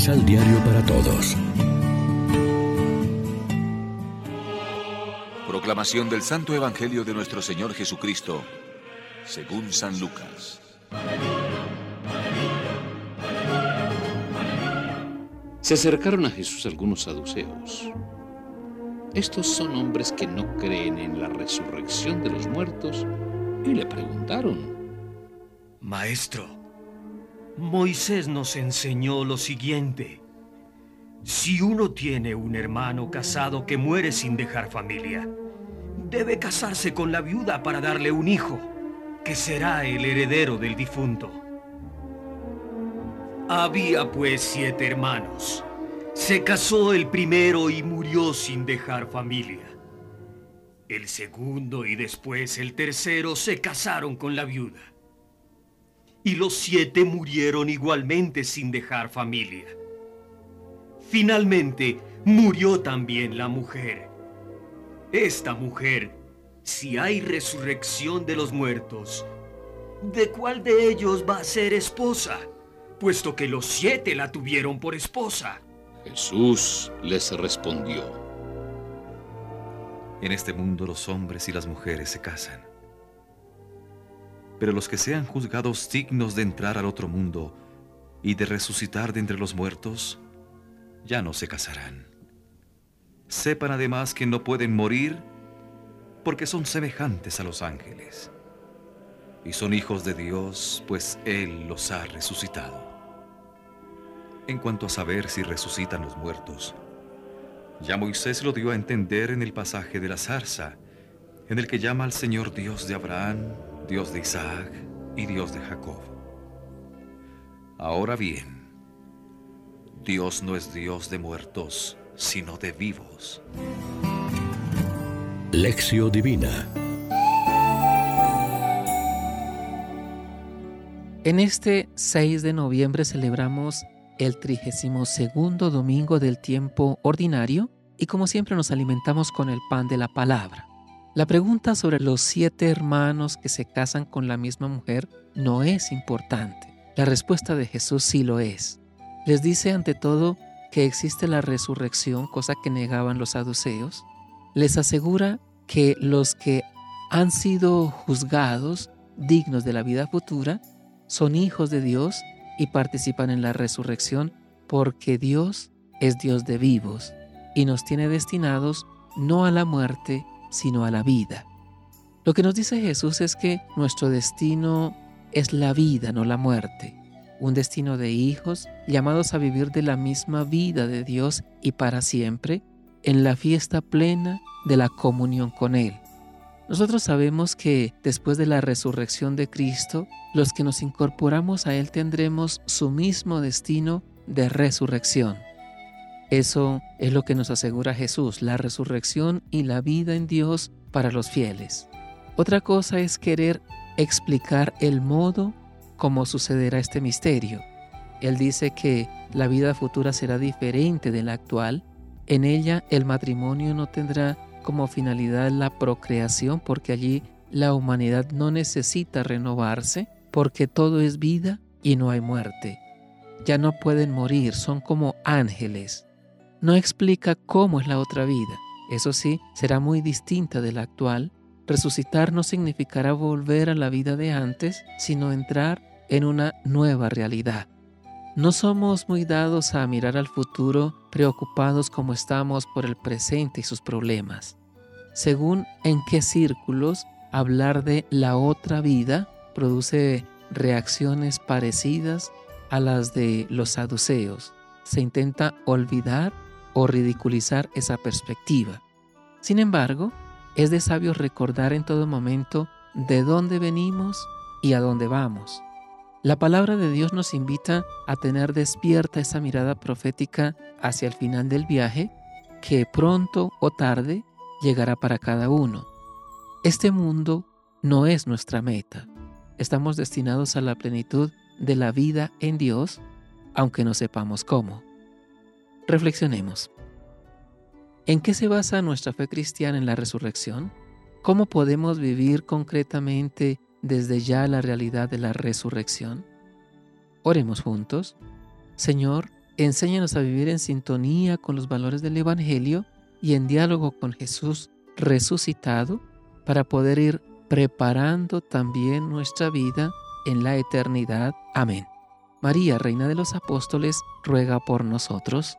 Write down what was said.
Misal Diario para Todos. Proclamación del Santo Evangelio de nuestro Señor Jesucristo, según San Lucas. Se acercaron a Jesús algunos saduceos. Estos son hombres que no creen en la resurrección de los muertos y le preguntaron, Maestro, Moisés nos enseñó lo siguiente. Si uno tiene un hermano casado que muere sin dejar familia, debe casarse con la viuda para darle un hijo, que será el heredero del difunto. Había pues siete hermanos. Se casó el primero y murió sin dejar familia. El segundo y después el tercero se casaron con la viuda. Y los siete murieron igualmente sin dejar familia. Finalmente murió también la mujer. Esta mujer, si hay resurrección de los muertos, ¿de cuál de ellos va a ser esposa? Puesto que los siete la tuvieron por esposa. Jesús les respondió. En este mundo los hombres y las mujeres se casan. Pero los que sean juzgados dignos de entrar al otro mundo y de resucitar de entre los muertos, ya no se casarán. Sepan además que no pueden morir porque son semejantes a los ángeles. Y son hijos de Dios, pues Él los ha resucitado. En cuanto a saber si resucitan los muertos, ya Moisés lo dio a entender en el pasaje de la zarza, en el que llama al Señor Dios de Abraham, Dios de Isaac y Dios de Jacob. Ahora bien, Dios no es Dios de muertos, sino de vivos. Lección Divina En este 6 de noviembre celebramos el 32 domingo del tiempo ordinario y como siempre nos alimentamos con el pan de la palabra. La pregunta sobre los siete hermanos que se casan con la misma mujer no es importante. La respuesta de Jesús sí lo es. Les dice ante todo que existe la resurrección, cosa que negaban los saduceos. Les asegura que los que han sido juzgados dignos de la vida futura son hijos de Dios y participan en la resurrección porque Dios es Dios de vivos y nos tiene destinados no a la muerte, sino a la vida. Lo que nos dice Jesús es que nuestro destino es la vida, no la muerte. Un destino de hijos llamados a vivir de la misma vida de Dios y para siempre en la fiesta plena de la comunión con Él. Nosotros sabemos que después de la resurrección de Cristo, los que nos incorporamos a Él tendremos su mismo destino de resurrección. Eso es lo que nos asegura Jesús, la resurrección y la vida en Dios para los fieles. Otra cosa es querer explicar el modo como sucederá este misterio. Él dice que la vida futura será diferente de la actual. En ella el matrimonio no tendrá como finalidad la procreación porque allí la humanidad no necesita renovarse porque todo es vida y no hay muerte. Ya no pueden morir, son como ángeles. No explica cómo es la otra vida. Eso sí, será muy distinta de la actual. Resucitar no significará volver a la vida de antes, sino entrar en una nueva realidad. No somos muy dados a mirar al futuro preocupados como estamos por el presente y sus problemas. Según en qué círculos hablar de la otra vida produce reacciones parecidas a las de los saduceos. Se intenta olvidar o ridiculizar esa perspectiva. Sin embargo, es de sabio recordar en todo momento de dónde venimos y a dónde vamos. La palabra de Dios nos invita a tener despierta esa mirada profética hacia el final del viaje que pronto o tarde llegará para cada uno. Este mundo no es nuestra meta. Estamos destinados a la plenitud de la vida en Dios, aunque no sepamos cómo. Reflexionemos. ¿En qué se basa nuestra fe cristiana en la resurrección? ¿Cómo podemos vivir concretamente desde ya la realidad de la resurrección? Oremos juntos. Señor, Enséñanos a vivir en sintonía con los valores del Evangelio y en diálogo con Jesús resucitado para poder ir preparando también nuestra vida en la eternidad. Amén. María, Reina de los Apóstoles, ruega por nosotros.